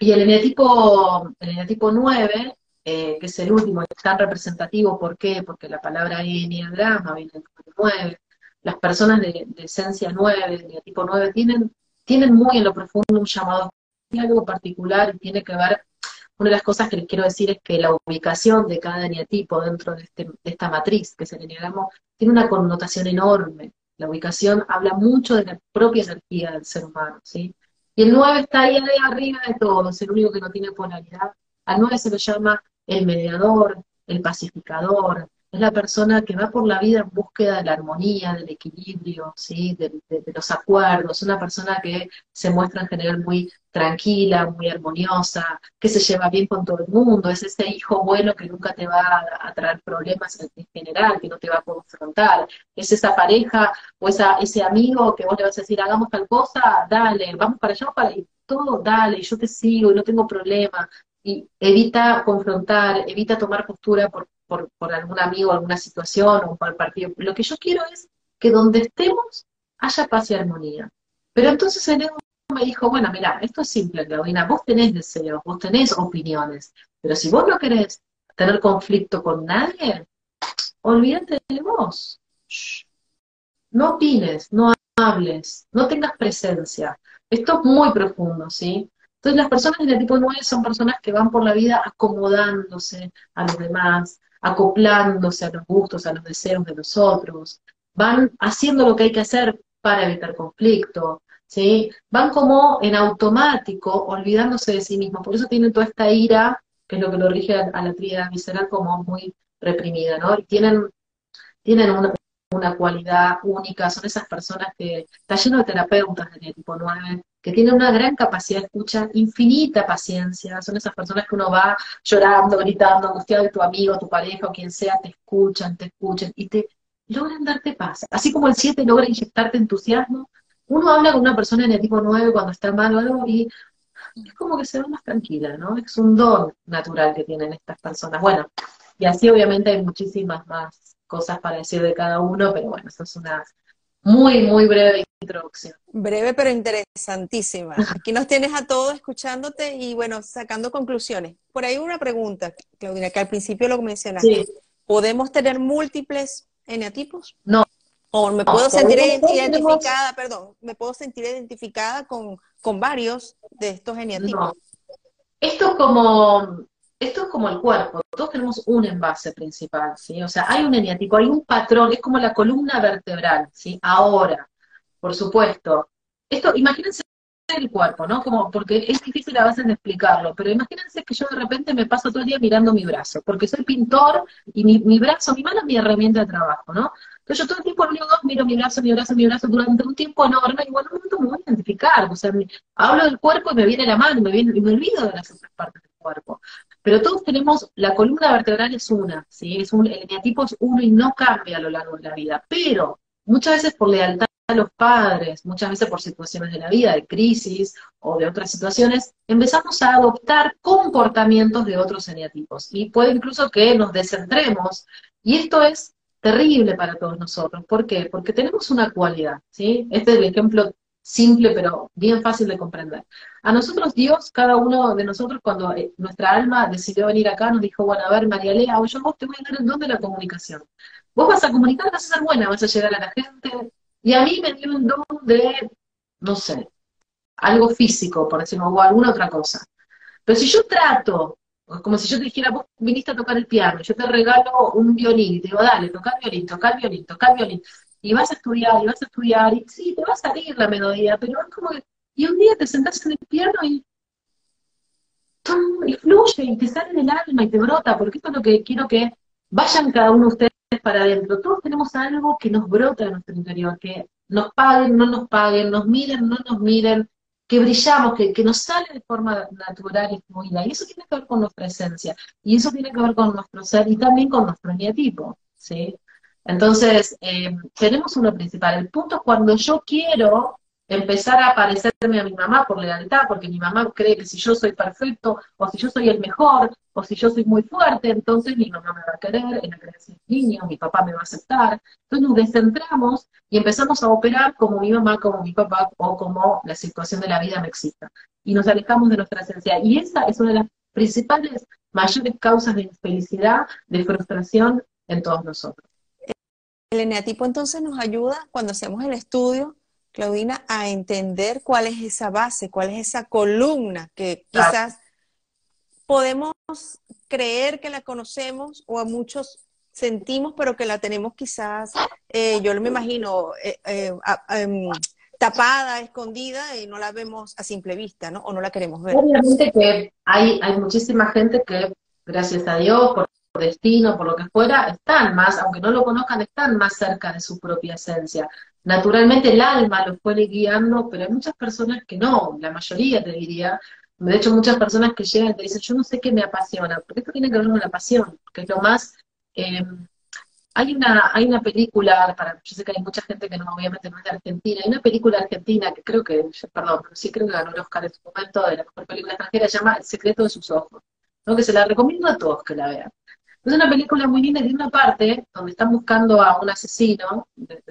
y el eneatipo, el eneatipo 9, eh, que es el último, es tan representativo, ¿por qué? Porque la palabra enneagrama viene del 9. Las personas de, esencia 9, de eneatipo 9, tienen, tienen muy en lo profundo un llamado algo particular y tiene que ver una de las cosas que les quiero decir es que la ubicación de cada eneatipo dentro de, este, esta matriz, que es el tiene una connotación enorme. La ubicación habla mucho de la propia energía del ser humano, ¿sí? Y el 9 está ahí arriba de todo, es el único que no tiene polaridad. Al 9 se lo llama el mediador, el pacificador, es la persona que va por la vida en búsqueda de la armonía, del equilibrio, ¿sí? de, los acuerdos, una persona que se muestra en general muy tranquila, muy armoniosa, que se lleva bien con todo el mundo, es ese hijo bueno que nunca te va a, traer problemas en, general, que no te va a confrontar, es esa pareja o esa, ese amigo que vos le vas a decir, hagamos tal cosa, dale, vamos para allá, para y todo, dale, yo te sigo y no tengo problema, y evita confrontar, evita tomar postura por por, por algún amigo, alguna situación o por el partido. Lo que yo quiero es que donde estemos haya paz y armonía. Pero entonces el ego me dijo, bueno, mira, esto es simple, Claudina, vos tenés deseos, vos tenés opiniones, pero si vos no querés tener conflicto con nadie, olvídate de vos. No opines, no hables, no tengas presencia. Esto es muy profundo, ¿sí? Entonces las personas de tipo 9 son personas que van por la vida acomodándose a los demás, acoplándose a los gustos, a los deseos de los otros, van haciendo lo que hay que hacer para evitar conflicto, ¿sí? Van como en automático, olvidándose de sí mismos, por eso tienen toda esta ira, que es lo que lo rige a, la tríada visceral como muy reprimida, ¿no? Y tienen, tienen una, una cualidad única, son esas personas que, está lleno de terapeutas de tipo 9, que tienen una gran capacidad de escucha, infinita paciencia, son esas personas que uno va llorando, gritando, angustiado de tu amigo, tu pareja o quien sea, te escuchan, te escuchan y te logran darte paz. Así como el 7 logra inyectarte entusiasmo, uno habla con una persona en el tipo 9 cuando está mal o algo y es como que se va más tranquila, ¿no? Es un don natural que tienen estas personas. Bueno, y así obviamente hay muchísimas más cosas para decir de cada uno, pero bueno, eso es una muy, muy breve introducción. Breve pero interesantísima. Aquí nos tienes a todos escuchándote y bueno, sacando conclusiones. Por ahí una pregunta, Claudina, que al principio lo mencionaste. ¿Podemos tener múltiples eneatipos? No. ¿O me puedo sentir identificada, perdón, me puedo sentir identificada con, con varios de estos eneatipos? Esto como esto es como el cuerpo, todos tenemos un envase principal, ¿sí? O sea, hay un eneatipo, hay un patrón, es como la columna vertebral, ¿sí? Ahora, por supuesto, esto, imagínense el cuerpo, ¿no? Como, porque es difícil a veces de explicarlo, pero imagínense que yo de repente me paso todo el día mirando mi brazo, porque soy pintor y mi, mi brazo, mi mano es mi herramienta de trabajo, ¿no? Entonces yo todo el tiempo lo único miro mi brazo, mi brazo, mi brazo durante un tiempo enorme y bueno, un momento me voy a identificar, o sea, hablo del cuerpo y me viene la mano, me viene, y me olvido de las otras partes del cuerpo. Pero todos tenemos, la columna vertebral es una, ¿sí? Es un, el eneatipo es uno y no cambia a lo largo de la vida. Pero muchas veces por lealtad a los padres, muchas veces por situaciones de la vida, de crisis o de otras situaciones, empezamos a adoptar comportamientos de otros eneatipos. Y puede incluso que nos descentremos. Y esto es terrible para todos nosotros. ¿Por qué? Porque tenemos una cualidad, ¿sí? Este es el ejemplo simple, pero bien fácil de comprender. A nosotros Dios, cada uno de nosotros, cuando eh, nuestra alma decidió venir acá, nos dijo, bueno, a ver, María Lea, yo vos te voy a dar el don de la comunicación. Vos vas a comunicar, vas a ser buena, vas a llegar a la gente, y a mí me dio un don de, no sé, algo físico, por decirlo, o alguna otra cosa. Pero si yo trato, como si yo te dijera, vos viniste a tocar el piano, yo te regalo un violín, te digo, dale, toca el violín, toca el violín, toca el violín, y vas a estudiar, y vas a estudiar, y sí, te va a salir la melodía, pero es como que, y un día te sentás en el piano y, y fluye, y te sale del alma, y te brota, porque esto es lo que quiero que vayan cada uno de ustedes para adentro. Todos tenemos algo que nos brota de nuestro interior, que nos paguen, no nos paguen, nos miren, no nos miren, que brillamos, que, que nos sale de forma natural y fluida. Y eso tiene que ver con nuestra esencia, y eso tiene que ver con nuestro ser y también con nuestro eneatipo, ¿sí? Entonces, eh, tenemos uno principal. El punto es cuando yo quiero empezar a parecerme a mi mamá por lealtad, porque mi mamá cree que si yo soy perfecto, o si yo soy el mejor, o si yo soy muy fuerte, entonces mi mamá me va a querer, en la creencia de niño, mi papá me va a aceptar. Entonces nos descentramos y empezamos a operar como mi mamá, como mi papá, o como la situación de la vida me excita. Y nos alejamos de nuestra esencia. Y esa es una de las principales, mayores causas de infelicidad, de frustración en todos nosotros. El eneatipo entonces nos ayuda cuando hacemos el estudio, Claudina, a entender cuál es esa base, cuál es esa columna que quizás podemos creer que la conocemos o a muchos sentimos, pero que la tenemos quizás, eh, yo me imagino, eh, eh, em, tapada, escondida y no la vemos a simple vista, ¿no? O no la queremos ver. Obviamente que hay, hay muchísima gente que, gracias a Dios, por destino, por lo que fuera, están más, aunque no lo conozcan, están más cerca de su propia esencia. Naturalmente el alma los puede guiando, pero hay muchas personas que no, la mayoría te diría. De hecho, muchas personas que llegan y te dicen, yo no sé qué me apasiona, porque esto tiene que ver con la pasión, que es lo más... Eh, hay una, hay una película, para, yo sé que hay mucha gente que no, obviamente no es de Argentina, hay una película argentina que creo que, perdón, pero sí creo que ganó el Oscar en su momento de la mejor película extranjera, se llama El secreto de sus ojos, ¿no? que se la recomiendo a todos que la vean. Es una película muy linda, tiene una parte donde están buscando a un asesino de,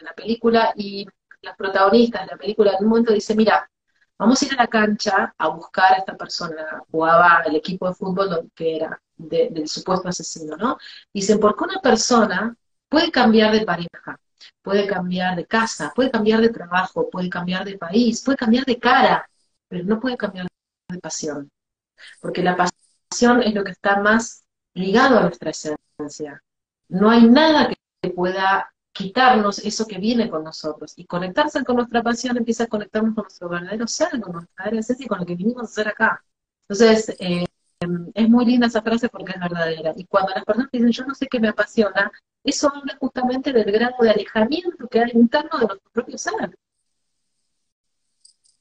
la película y las protagonistas de la película en un momento dice, mira, vamos a ir a la cancha a buscar a esta persona, jugaba el equipo de fútbol que era del supuesto asesino, ¿no? Dicen, porque una persona puede cambiar de pareja, puede cambiar de casa, puede cambiar de trabajo, puede cambiar de país, puede cambiar de cara, pero no puede cambiar de pasión. Porque la pasión es lo que está más ligado a nuestra esencia. No hay nada que pueda quitarnos eso que viene con nosotros. Y conectarse con nuestra pasión empieza a conectarnos con nuestro verdadero ser, con nuestra esencia y con lo que vinimos a hacer acá. Entonces, eh, es muy linda esa frase porque es verdadera. Y cuando las personas dicen, yo no sé qué me apasiona, eso habla justamente del grado de alejamiento que hay interno de nuestro propio ser.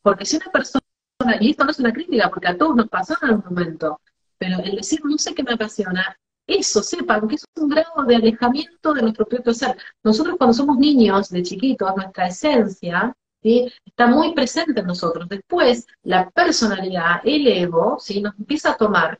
Porque si una persona, y esto no es una crítica, porque a todos nos pasó en algún momento, pero el decir no sé qué me apasiona, eso sepan que es un grado de alejamiento de nuestro propio ser. Nosotros cuando somos niños, de chiquitos, nuestra esencia está muy presente en nosotros. Después, la personalidad, el ego, ¿sí? nos empieza a tomar.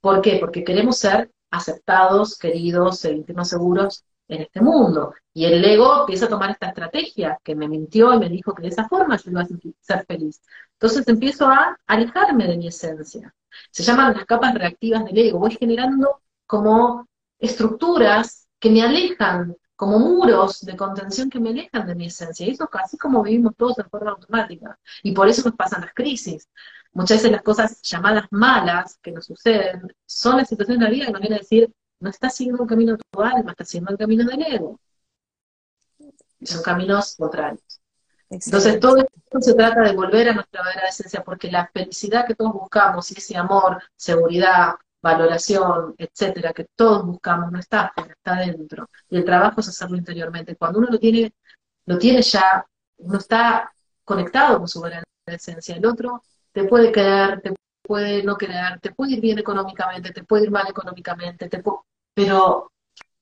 ¿Por qué? Porque queremos ser aceptados, queridos, sentirnos seguros en este mundo. Y el ego empieza a tomar esta estrategia, que me mintió y me dijo que de esa forma yo iba a ser feliz. Entonces empiezo a alejarme de mi esencia. Se llaman las capas reactivas del ego. Voy generando como estructuras que me alejan, como muros de contención que me alejan de mi esencia. Y eso casi como vivimos todos de forma automática. Y por eso nos pasan las crisis. Muchas veces las cosas llamadas malas que nos suceden son las situaciones de la vida que nos vienen a decir, no estás siguiendo un camino de tu alma, estás siguiendo el camino del ego. Y son caminos contrarios. Entonces, todo esto se trata de volver a nuestra verdadera esencia, porque la felicidad que todos buscamos, y ese amor, seguridad, valoración, etcétera, que todos buscamos, no está afuera, está dentro. Y el trabajo es hacerlo interiormente. Cuando uno lo tiene, lo tiene ya, uno está conectado con su verdadera esencia. El otro te puede querer, te puede no querer, te puede ir bien económicamente, te puede ir mal económicamente, te pero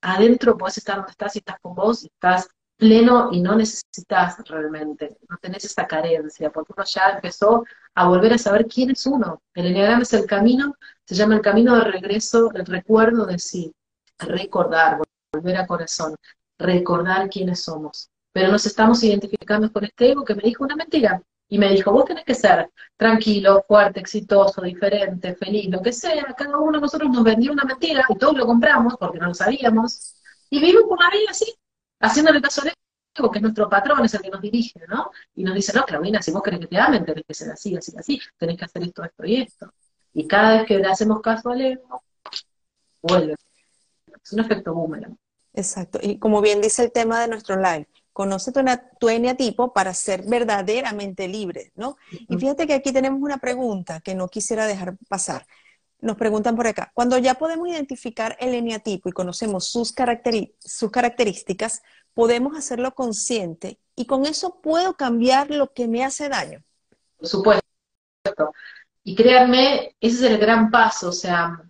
adentro puedes estar donde estás y estás con vos y estás pleno y no necesitas realmente, no tenés esa carencia, porque uno ya empezó a volver a saber quién es uno. El enneagrama es el camino, se llama el camino de regreso, el recuerdo de sí, recordar, volver a corazón, recordar quiénes somos. Pero nos estamos identificando con este ego que me dijo una mentira. Y me dijo, vos tenés que ser tranquilo, fuerte, exitoso, diferente, feliz, lo que sea. Cada uno de nosotros nos vendió una mentira y todos lo compramos porque no lo sabíamos. Y vivimos por la vida así, haciéndole caso al ego, que es nuestro patrón, es el que nos dirige, ¿no? Y nos dice, no, Claudina, si vos querés que te amen, tenés que ser así, así, así, tenés que hacer esto, esto y esto. Y cada vez que le hacemos caso al ego, vuelve. Es un efecto boomerang. Exacto. Y como bien dice el tema de nuestro live, conoce tu, tu eneatipo para ser verdaderamente libre, ¿no? Y fíjate que aquí tenemos una pregunta que no quisiera dejar pasar. Nos preguntan por acá, cuando ya podemos identificar el eneatipo y conocemos sus, sus características, podemos hacerlo consciente y con eso puedo cambiar lo que me hace daño. Por supuesto. Y créanme, ese es el gran paso, o sea,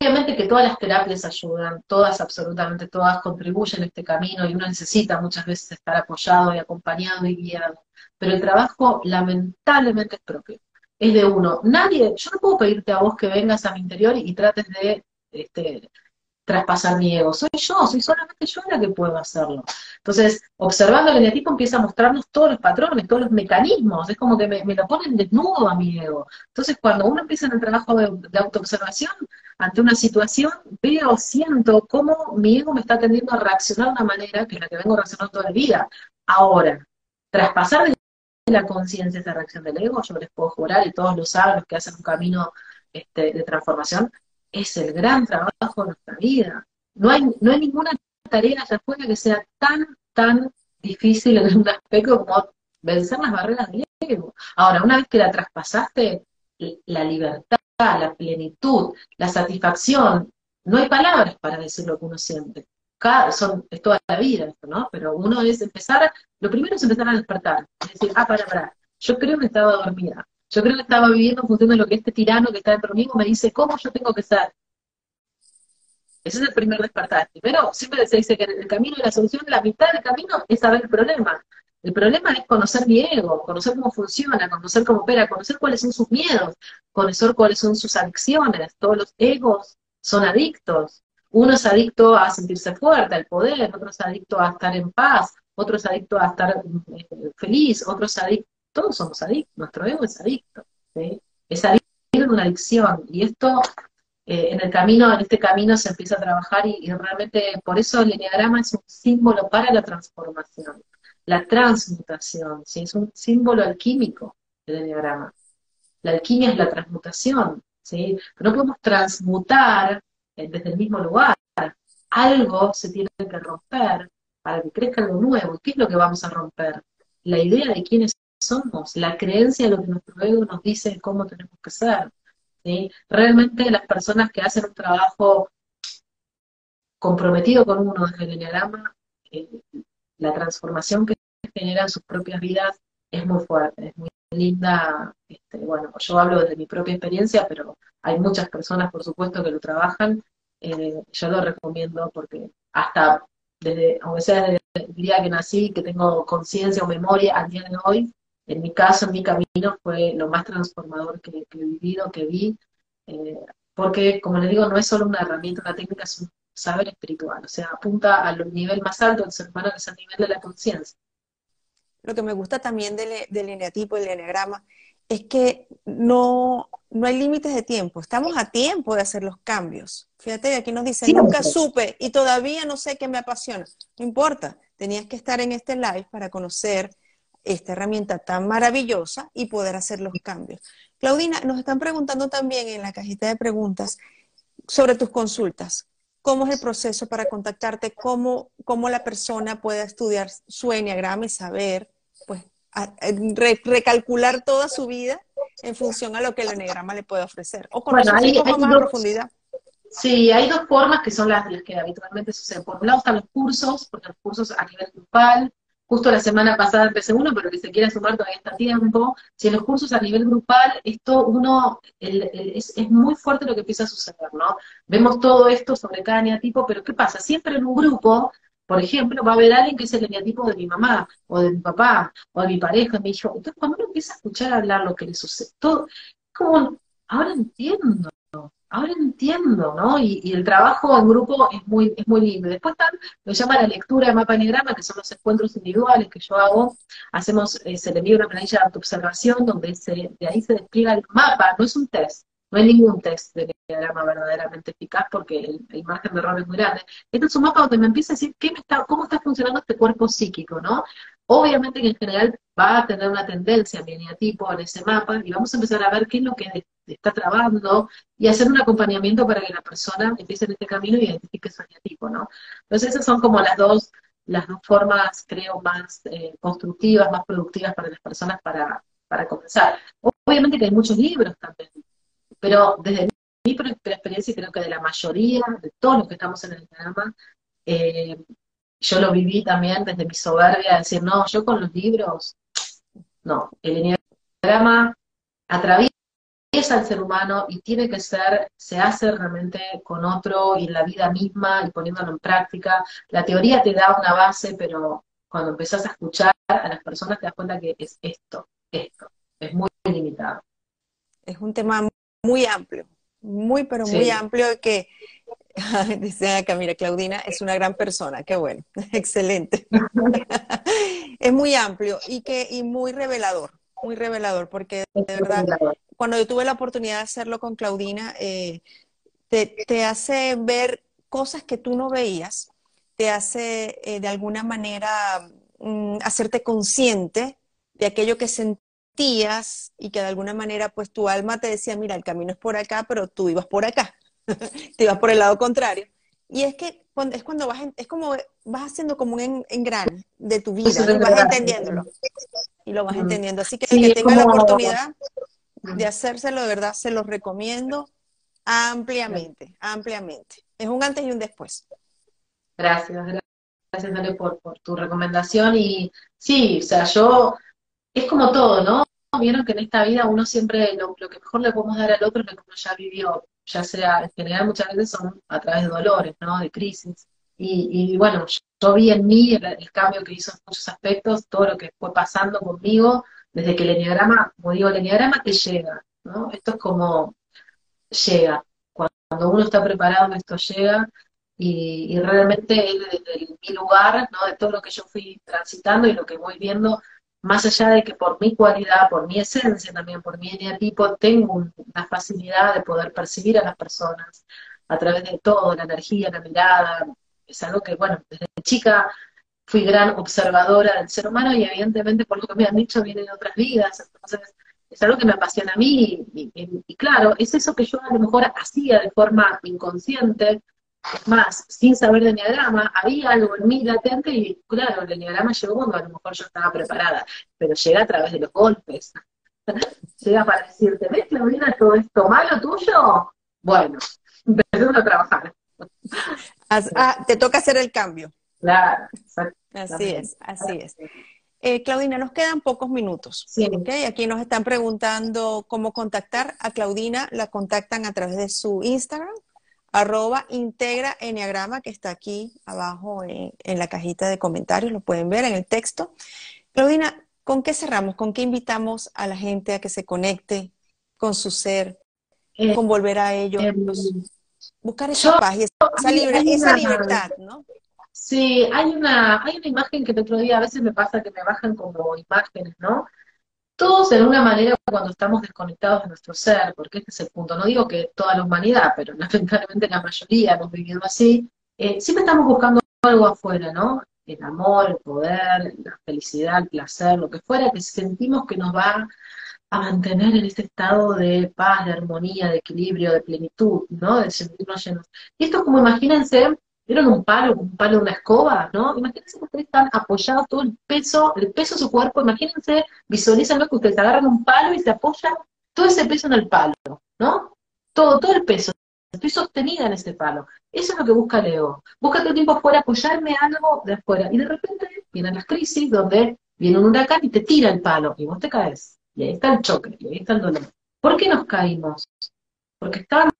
obviamente que todas las terapias ayudan, todas, absolutamente todas contribuyen a este camino y uno necesita muchas veces estar apoyado y acompañado y guiado, pero el trabajo lamentablemente es propio, es de uno. Nadie, yo no puedo pedirte a vos que vengas a mi interior y, trates de este, traspasar mi ego. Soy yo, soy solamente yo la que puedo hacerlo. Entonces, observando el eneatipo empieza a mostrarnos todos los patrones, todos los mecanismos. Es como que me, lo ponen desnudo a mi ego. Entonces, cuando uno empieza en el trabajo de, autoobservación, ante una situación, veo, siento cómo mi ego me está tendiendo a reaccionar de una manera que es la que vengo reaccionando toda la vida. Ahora, traspasar de la conciencia esa reacción del ego, yo les puedo jurar, y todos lo saben, los que hacen un camino este, de transformación, es el gran trabajo de nuestra vida. No hay, no hay ninguna tarea allá afuera que sea tan, tan difícil en un aspecto como vencer las barreras del ego. Ahora, una vez que la traspasaste, la libertad, la plenitud, la satisfacción, no hay palabras para decir lo que uno siente. Cada, son, es toda la vida esto, ¿no? Pero uno es empezar, lo primero es empezar a despertar. Es decir, ah, para, para, yo creo que estaba dormida. Yo creo que estaba viviendo en función de lo que este tirano que está dentro mío me dice cómo yo tengo que ser. Ese es el primer despertar. Primero, siempre se dice que el camino y la solución, la mitad del camino es saber el problema. El problema es conocer mi ego, conocer cómo funciona, conocer cómo opera, conocer cuáles son sus miedos, conocer cuáles son sus adicciones. Todos los egos son adictos. Uno es adicto a sentirse fuerte, al poder, otro es adicto a estar en paz, otro es adicto a estar eh, feliz, otro es adicto todos somos adictos, nuestro ego es adicto, es adicto en una adicción, y esto eh, en el camino, en este camino se empieza a trabajar y, realmente por eso el enneagrama es un símbolo para la transformación, la transmutación, ¿sí? es un símbolo alquímico el enneagrama. La alquimia es la transmutación, ¿sí? no podemos transmutar eh, desde el mismo lugar. Algo se tiene que romper para que crezca algo nuevo. ¿Qué es lo que vamos a romper? La idea de quiénes somos, la creencia de lo que nuestro ego nos dice cómo tenemos que ser. Realmente las personas que hacen un trabajo comprometido con uno desde el enneagrama, eh, la transformación que generan sus propias vidas es muy fuerte, es muy linda. Este, bueno, yo hablo desde mi propia experiencia, pero hay muchas personas, por supuesto, que lo trabajan. Eh, yo lo recomiendo porque hasta desde, aunque sea desde el día que nací, que tengo conciencia o memoria al día de hoy, en mi caso, en mi camino, fue lo más transformador que, he vivido, que vi, eh, porque, como les digo, no es solo una herramienta, una técnica, es un saber espiritual, o sea, apunta al nivel más alto del ser humano, que es el nivel de la conciencia. Lo que me gusta también del, del eneatipo, del eneagrama, es que no, no hay límites de tiempo, estamos a tiempo de hacer los cambios. Fíjate, aquí nos dicen, nunca supe y todavía no sé qué me apasiona. No importa, tenías que estar en este live para conocer esta herramienta tan maravillosa y poder hacer los cambios. Claudina, nos están preguntando también en la cajita de preguntas sobre tus consultas. ¿Cómo es el proceso para contactarte? ¿Cómo, cómo la persona puede estudiar su enneagrama y saber, pues, recalcular toda su vida en función a lo que el enneagrama le puede ofrecer? O conocer un poco más profundidad. Sí, hay dos formas que son las, las que habitualmente suceden. Por un lado están los cursos, porque los cursos a nivel grupal, Justo la semana pasada empecé uno, pero que se quiera sumar todavía está tiempo. Si en los cursos a nivel grupal, esto uno, es, muy fuerte lo que empieza a suceder, ¿no? Vemos todo esto sobre cada neatipo, pero ¿qué pasa? Siempre en un grupo, por ejemplo, va a haber alguien que es el eneatipo de mi mamá, o de mi papá, o de mi pareja, mi hijo. Entonces, cuando uno empieza a escuchar hablar lo que le sucede, todo, como, ahora entiendo, ahora entiendo, ¿no? Y, el trabajo en grupo es muy, es muy lindo. Después están, lo llama la lectura de mapa enegrama, que son los encuentros individuales que yo hago. Hacemos, eh, se le envía una planilla de autoobservación donde se, de ahí se despliega el mapa, no es un test, no hay ningún test de diagrama verdaderamente eficaz porque el, margen de error es muy grande. Este es un mapa donde me empieza a decir qué me está, cómo está funcionando este cuerpo psíquico, ¿no? Obviamente que en general va a tener una tendencia eneatipo en ese mapa y vamos a empezar a ver qué es lo que está trabando y hacer un acompañamiento para que la persona empiece en este camino y identifique su eneatipo, ¿no? Entonces esas son como las dos, las dos formas, creo, más eh, constructivas, más productivas para las personas para, para comenzar. Obviamente que hay muchos libros también, pero desde mi experiencia creo que de la mayoría, de todos los que estamos en el programa, eh, yo lo viví también desde mi soberbia, decir, no, yo con los libros, no, el enneagrama atraviesa al ser humano y tiene que ser, se hace realmente con otro y en la vida misma y poniéndolo en práctica. La teoría te da una base, pero cuando empezás a escuchar a las personas te das cuenta que es esto, esto, es muy limitado. Es un tema muy amplio, muy, pero muy amplio que Dice acá, mira, Claudina es una gran persona, qué bueno, excelente. es muy amplio y, que, y muy revelador, muy revelador, porque de verdad, cuando yo tuve la oportunidad de hacerlo con Claudina, eh, te, hace ver cosas que tú no veías, te hace eh, de alguna manera mm, hacerte consciente de aquello que sentías y que de alguna manera pues tu alma te decía, mira, el camino es por acá, pero tú ibas por acá. te vas por el lado contrario. Y es que es cuando vas, es como vas haciendo como un engrane de tu vida, y vas entendiéndolo. Y lo vas entendiendo. Así que el que tenga la oportunidad de hacérselo, de verdad, se lo recomiendo ampliamente, ampliamente. Es un antes y un después. Gracias, gracias, Dale, por, por tu recomendación. Y sí, o sea, yo, es como todo, ¿no? Vieron que en esta vida uno siempre, lo, que mejor le podemos dar al otro es lo que uno ya vivió ya sea, en general muchas veces son a través de dolores, ¿no? De crisis. Y, bueno, yo, vi en mí el, cambio que hizo en muchos aspectos, todo lo que fue pasando conmigo, desde que el enneagrama, como digo, el enneagrama te llega, ¿no? Esto es como llega. Cuando uno está preparado, esto llega, y, realmente desde mi lugar, ¿no? De todo lo que yo fui transitando y lo que voy viendo, más allá de que por mi cualidad, por mi esencia también, por mi eneatipo, tengo una facilidad de poder percibir a las personas a través de todo, la energía, la mirada, es algo que, bueno, desde chica fui gran observadora del ser humano y evidentemente por lo que me han dicho viene de otras vidas, entonces es algo que me apasiona a mí y, y claro, es eso que yo a lo mejor hacía de forma inconsciente, más, sin saber de enneagrama, había algo en mí latente y claro, el enneagrama llegó cuando a lo mejor yo estaba preparada, pero llega a través de los golpes. llega para decirte, ¿ves, Claudina, todo esto malo tuyo? Bueno, empecemos a trabajar. Ah, te toca hacer el cambio. Claro, Así es, así es. Eh, Claudina, nos quedan pocos minutos. Sí. Aquí nos están preguntando cómo contactar a Claudina. La contactan a través de su Instagram arroba integra enneagrama, que está aquí abajo en, la cajita de comentarios, lo pueden ver en el texto. Claudina, ¿con qué cerramos? ¿Con qué invitamos a la gente a que se conecte con su ser, eh, con volver a ellos? Eh, buscar esa paz y esa, libertad, ¿no? Sí, hay una, hay una imagen que el otro día a veces me pasa que me bajan como imágenes, ¿no? Todos de alguna manera cuando estamos desconectados de nuestro ser, porque este es el punto, no digo que toda la humanidad, pero lamentablemente la mayoría hemos vivido así, eh, siempre estamos buscando algo afuera, ¿no? El amor, el poder, la felicidad, el placer, lo que fuera, que sentimos que nos va a mantener en este estado de paz, de armonía, de equilibrio, de plenitud, ¿no? De sentirnos llenos. Y esto como imagínense, ¿Vieron un palo, un palo de una escoba, no? Imagínense que ustedes están apoyados todo el peso, el peso de su cuerpo, imagínense, visualizan que ustedes agarran un palo y se apoyan todo ese peso en el palo, ¿no? Todo, todo el peso. Estoy sostenida en ese palo. Eso es lo que busca Leo. Busca todo el tiempo afuera, apoyarme algo de afuera. Y de repente vienen las crisis donde viene un huracán y te tira el palo y vos te caes. Y ahí está el choque, y ahí está el dolor. ¿Por qué nos caímos? Porque estábamos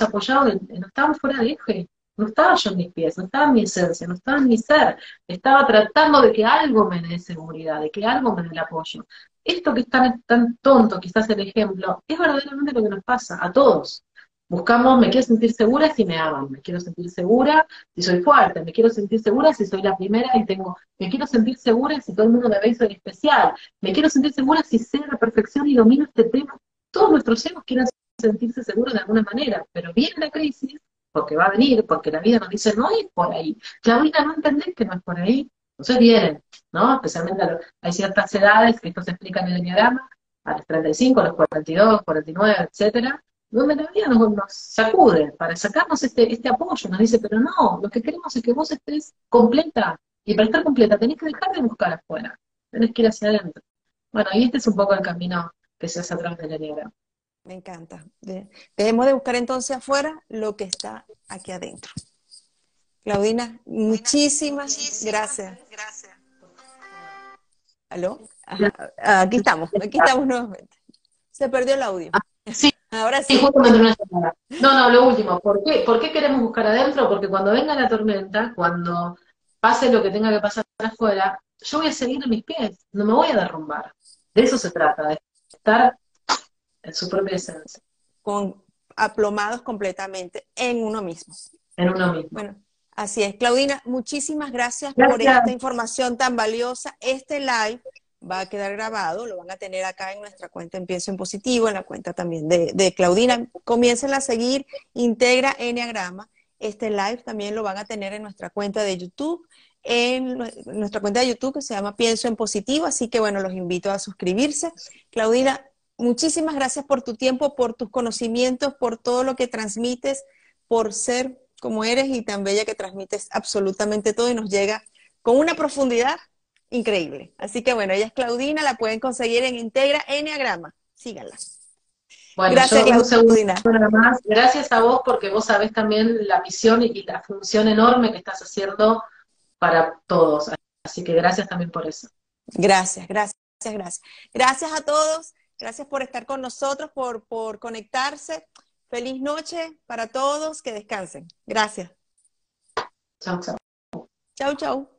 apoyados, no estábamos fuera de eje. No estaba yo en mis pies, no estaba en mi esencia, no estaba en mi ser. Estaba tratando de que algo me dé seguridad, de que algo me dé el apoyo. Esto que es tan, tan tonto, quizás el ejemplo, es verdaderamente lo que nos pasa a todos. Buscamos, me quiero sentir segura si me aman, me quiero sentir segura si soy fuerte, me quiero sentir segura si soy la primera y tengo, me quiero sentir segura si todo el mundo me ve y especial, me quiero sentir segura si sé la perfección y domino este tema. Todos nuestros egos quieren sentirse seguros de alguna manera, pero viene la crisis, porque va a venir, porque la vida nos dice, no es por ahí. Claudina, no entendés que no es por ahí. Entonces vienen, ¿no? Especialmente hay ciertas edades que esto se explica en el diagrama, a los 35, a los 42, 49, etcétera, donde la vida nos, sacude para sacarnos este, este apoyo, nos dice, pero no, lo que queremos es que vos estés completa, y para estar completa tenés que dejar de buscar afuera, tenés que ir hacia adentro. Bueno, y este es un poco el camino que se hace a través del diagrama. Me encanta. Debemos de buscar entonces afuera lo que está aquí adentro. Claudina, muchísimas gracias. ¿Aló? Aquí estamos, aquí estamos nuevamente. Se perdió el audio. Ah, sí. Ahora sí. no, no, lo último. ¿Por qué? ¿Por qué queremos buscar adentro? Porque cuando venga la tormenta, cuando pase lo que tenga que pasar afuera, yo voy a seguir en mis pies, no me voy a derrumbar. De eso se trata, de estar en su propia esencia. Con aplomados completamente en uno mismo. En uno mismo. Bueno, así es. Claudina, muchísimas gracias, por esta información tan valiosa. Este live va a quedar grabado, lo van a tener acá en nuestra cuenta en Pienso en Positivo, en la cuenta también de, de Claudina. Comiencen a seguir, integra Enneagrama. Este live también lo van a tener en nuestra cuenta de YouTube, en nuestra cuenta de YouTube que se llama Pienso en Positivo, así que bueno, los invito a suscribirse. Claudina, muchísimas gracias por tu tiempo, por tus conocimientos, por todo lo que transmites, por ser como eres y tan bella que transmites absolutamente todo y nos llega con una profundidad increíble. Así que bueno, ella es Claudina, la pueden conseguir en Integra Enneagrama. Síganla. Bueno, gracias, Claudina. Más. Gracias a vos porque vos sabés también la misión y la función enorme que estás haciendo para todos. Así que gracias también por eso. Gracias, gracias, gracias. Gracias a todos. Gracias por estar con nosotros, por, por conectarse. Feliz noche para todos, que descansen. Gracias. Chau, chau. Chau, chau.